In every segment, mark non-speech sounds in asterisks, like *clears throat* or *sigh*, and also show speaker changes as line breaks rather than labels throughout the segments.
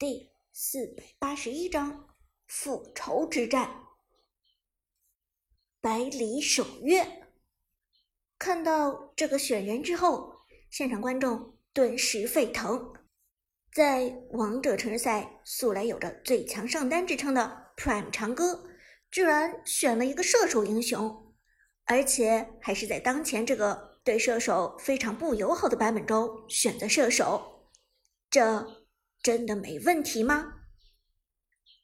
第四百八十一章复仇之战。百里守约。看到这个选人之后，现场观众顿时沸腾。在王者城市赛素来有着最强上单之称的 Prime 长歌，居然选了一个射手英雄，而且还是在当前这个对射手非常不友好的版本中选择射手，这。真的没问题吗？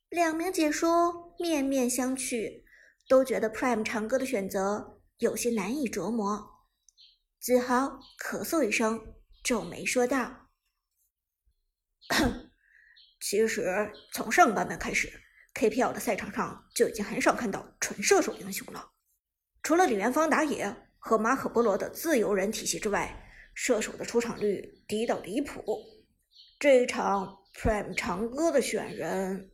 两名解说面面相觑，都觉得 Prime 长歌的选择有些难以琢磨。子豪咳嗽一声，皱眉说道：“ *clears throat*
其实从上半版本开始，KPL 的赛场上就已经很少看到纯射手英雄了。除了李元芳打野和马可波罗的自由人体系之外，射手的出场率低到离谱。”这一场 Prime 长歌的选人，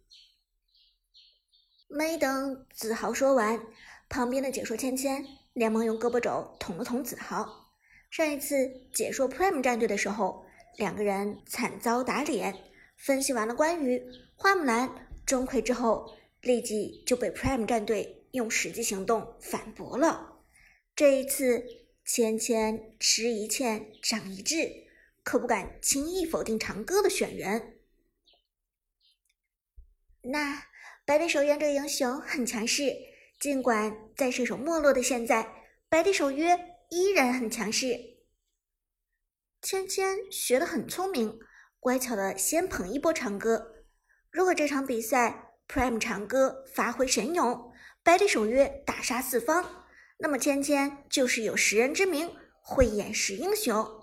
没等子豪说完，旁边的解说芊芊连忙用胳膊肘捅了捅子豪。上一次解说 Prime 战队的时候，两个人惨遭打脸。分析完了关于花木兰钟馗之后，立即就被 Prime 战队用实际行动反驳了。这一次，芊芊吃一堑长一智。可不敢轻易否定长歌的选人。那百里守约这个英雄很强势，尽管在射手没落的现在，百里守约依然很强势。芊芊学得很聪明，乖巧的先捧一波长歌。如果这场比赛 Prime 长歌发挥神勇，百里守约大杀四方，那么芊芊就是有识人之明，慧眼识英雄。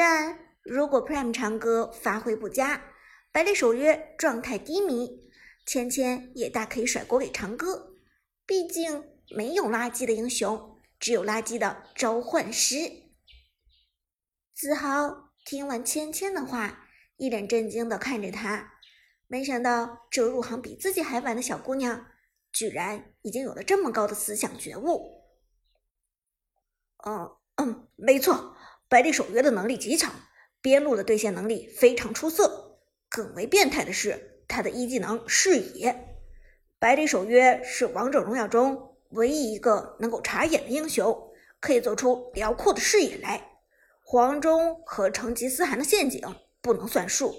但如果 Prime 长歌发挥不佳，百里守约状态低迷，芊芊也大可以甩锅给长歌。毕竟没有垃圾的英雄，只有垃圾的召唤师。子豪听完芊芊的话，一脸震惊的看着他，没想到这入行比自己还晚的小姑娘，居然已经有了这么高的思想觉悟。
嗯嗯，没错。百里守约的能力极强，边路的对线能力非常出色。更为变态的是，他的一技能视野。百里守约是王者荣耀中唯一一个能够查眼的英雄，可以做出辽阔的视野来。黄忠和成吉思汗的陷阱不能算数，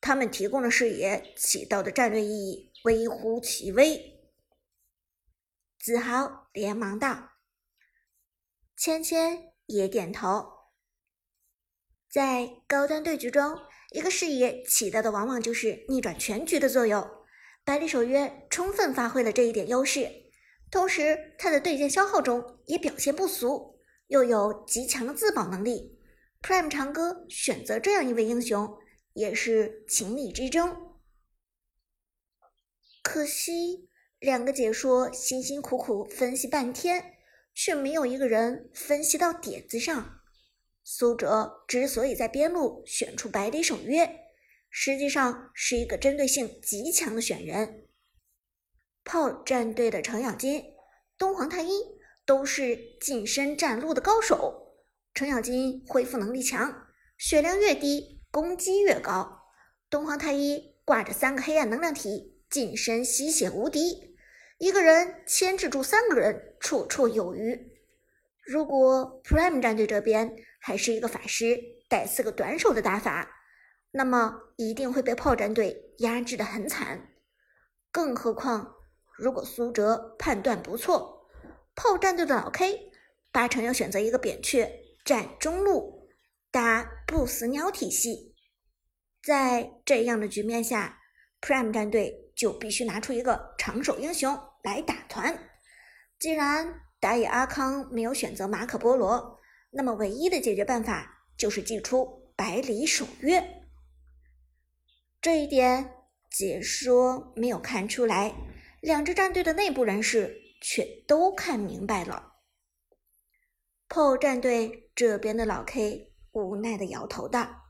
他们提供的视野起到的战略意义微乎其微。
子豪连忙道：“芊芊也点头。”在高端对局中，一个视野起到的往往就是逆转全局的作用。百里守约充分发挥了这一点优势，同时他的对线消耗中也表现不俗，又有极强的自保能力。Prime 长歌选择这样一位英雄，也是情理之中。可惜，两个解说辛辛苦苦分析半天，却没有一个人分析到点子上。苏哲之所以在边路选出百里守约，实际上是一个针对性极强的选人。炮战队的程咬金、东皇太一都是近身战路的高手。程咬金恢复能力强，血量越低，攻击越高。东皇太一挂着三个黑暗能量体，近身吸血无敌，一个人牵制住三个人，绰绰有余。如果 Prime 战队这边，还是一个法师带四个短手的打法，那么一定会被炮战队压制的很惨。更何况，如果苏哲判断不错，炮战队的老 K 八成要选择一个扁鹊站中路打不死鸟体系。在这样的局面下，Prime 战队就必须拿出一个长手英雄来打团。既然打野阿康没有选择马可波罗。那么，唯一的解决办法就是祭出百里守约。这一点解说没有看出来，两支战队的内部人士却都看明白了。炮战队这边的老 K 无奈的摇头道：“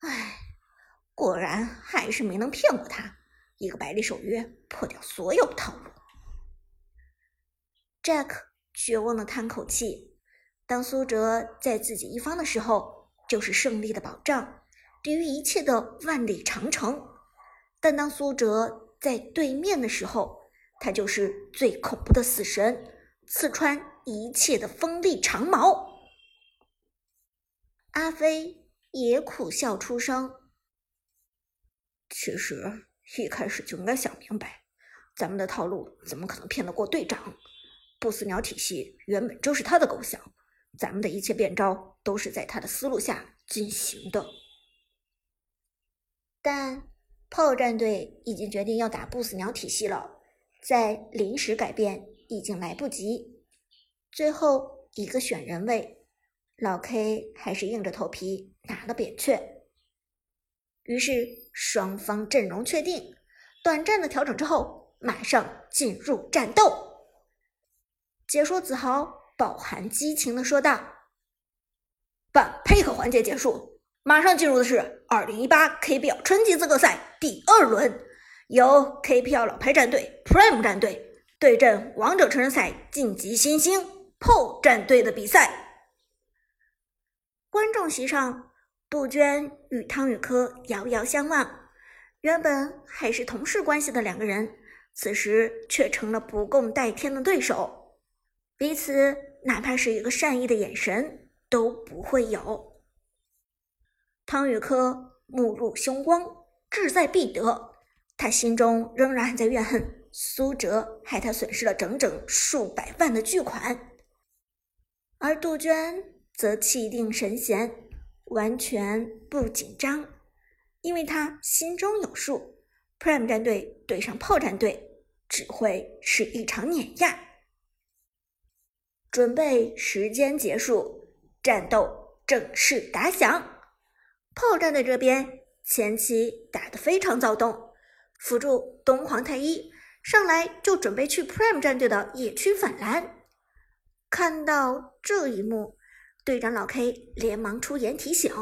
唉，果然还是没能骗过他，一个百里守约破掉所有套路。
”Jack 绝望的叹口气。当苏哲在自己一方的时候，就是胜利的保障。抵御一切的万里长城。但当苏哲在对面的时候，他就是最恐怖的死神，刺穿一切的锋利长矛。阿飞也苦笑出声。
其实一开始就应该想明白，咱们的套路怎么可能骗得过队长？不死鸟体系原本就是他的构想，咱们的一切变招都是在他的思路下进行的。
但炮战队已经决定要打不死鸟体系了，再临时改变已经来不及。最后一个选人位，老 K 还是硬着头皮拿了扁鹊。于是双方阵容确定，短暂的调整之后，马上进入战斗。解说子豪饱含激情的说道：“
本配合环节结束，马上进入的是二零一八 KPL 春季资格赛第二轮，由 KPL 老牌战队 Prime 战队对阵王者成人赛晋级新星 PO 战队的比赛。
观众席上。”杜鹃与汤宇科遥遥相望，原本还是同事关系的两个人，此时却成了不共戴天的对手，彼此哪怕是一个善意的眼神都不会有。汤宇科目露凶光，志在必得，他心中仍然还在怨恨苏哲害他损失了整整数百万的巨款，而杜鹃则气定神闲。完全不紧张，因为他心中有数，Prime 战队对上炮战队只会是一场碾压。准备时间结束，战斗正式打响。炮战队这边前期打得非常躁动，辅助东皇太一上来就准备去 Prime 战队的野区反蓝。看到这一幕。队长老 K 连忙出言提醒：“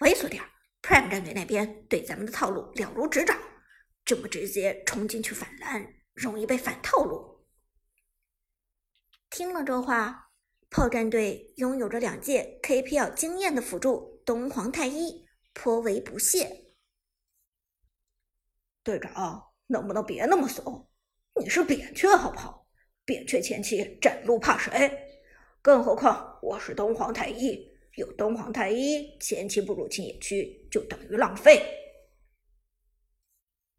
猥琐点，Prime 战队那边对咱们的套路了如指掌，这么直接冲进去反蓝，容易被反套路。”
听了这话，炮战队拥有着两届 KPL 经验的辅助东皇太一颇为不屑：“
队长，能不能别那么怂？你是扁鹊好不好？扁鹊前期站路怕谁？”更何况我是东皇太一，有东皇太一前期不入侵野区就等于浪费。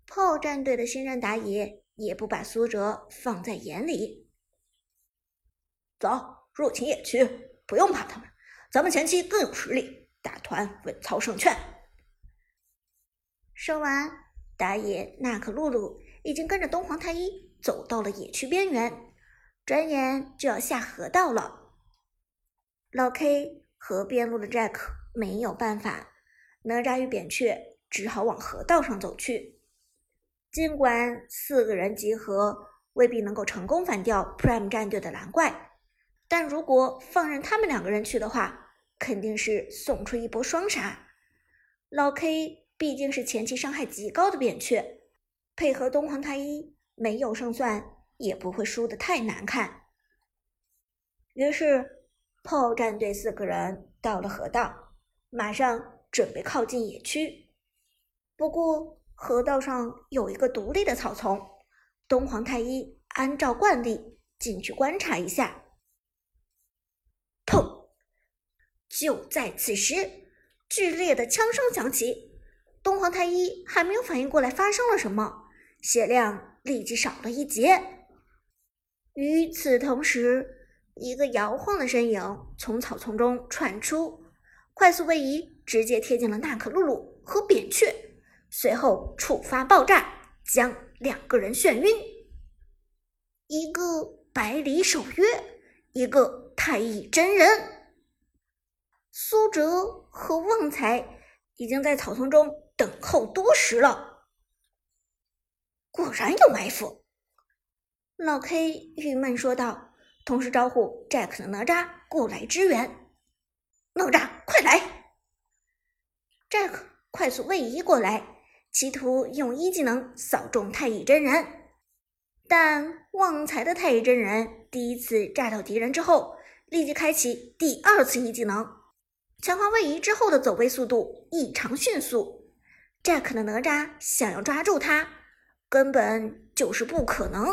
炮战队的新人打野也不把苏哲放在眼里。
走，入侵野区，不用怕他们，咱们前期更有实力，打团稳操胜券。
说完，打野娜可露露已经跟着东皇太一走到了野区边缘，转眼就要下河道了。老 K 和边路的 Jack 没有办法，哪吒与扁鹊只好往河道上走去。尽管四个人集合未必能够成功反掉 Prime 战队的蓝怪，但如果放任他们两个人去的话，肯定是送出一波双杀。老 K 毕竟是前期伤害极高的扁鹊，配合东皇太一，没有胜算也不会输得太难看。于是。炮战队四个人到了河道，马上准备靠近野区。不过河道上有一个独立的草丛，东皇太一按照惯例进去观察一下。砰！就在此时，剧烈的枪声响起，东皇太一还没有反应过来发生了什么，血量立即少了一截。与此同时，一个摇晃的身影从草丛中窜出，快速位移，直接贴近了娜可露露和扁鹊，随后触发爆炸，将两个人眩晕。一个百里守约，一个太乙真人。苏哲和旺财已经在草丛中等候多时了，
果然有埋伏。
老 K 郁闷说道。同时招呼 Jack 的哪吒过来支援，
哪吒快来
！Jack 快速位移过来，企图用一技能扫中太乙真人，但旺财的太乙真人第一次炸到敌人之后，立即开启第二次一技能，强化位移之后的走位速度异常迅速，Jack 的哪吒想要抓住他，根本就是不可能。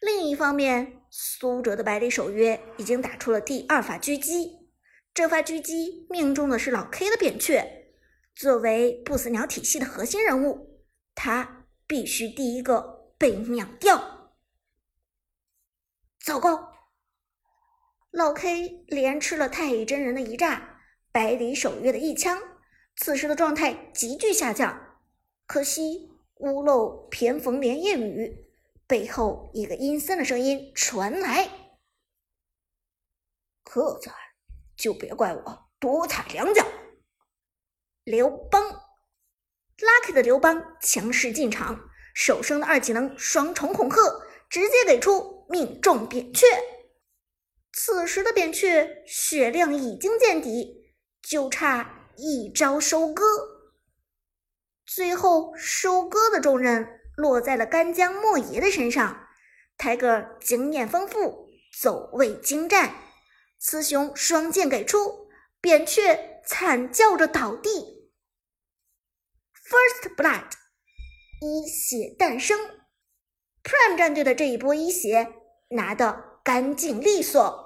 另一方面，苏哲的百里守约已经打出了第二发狙击，这发狙击命中的是老 K 的扁鹊。作为不死鸟体系的核心人物，他必须第一个被秒掉。糟糕！老 K 连吃了太乙真人的一炸，百里守约的一枪，此时的状态急剧下降。可惜屋漏偏逢连夜雨。背后一个阴森的声音传来：“
客在，就别怪我多踩两脚。”
刘邦，Lucky 的刘邦强势进场，手生的二技能双重恐吓，直接给出命中扁鹊。此时的扁鹊血量已经见底，就差一招收割。最后收割的重任。落在了干将莫邪的身上，泰戈经验丰富，走位精湛，雌雄双剑给出，扁鹊惨叫着倒地。First blood，一血诞生，Prime 战队的这一波一血拿的干净利索。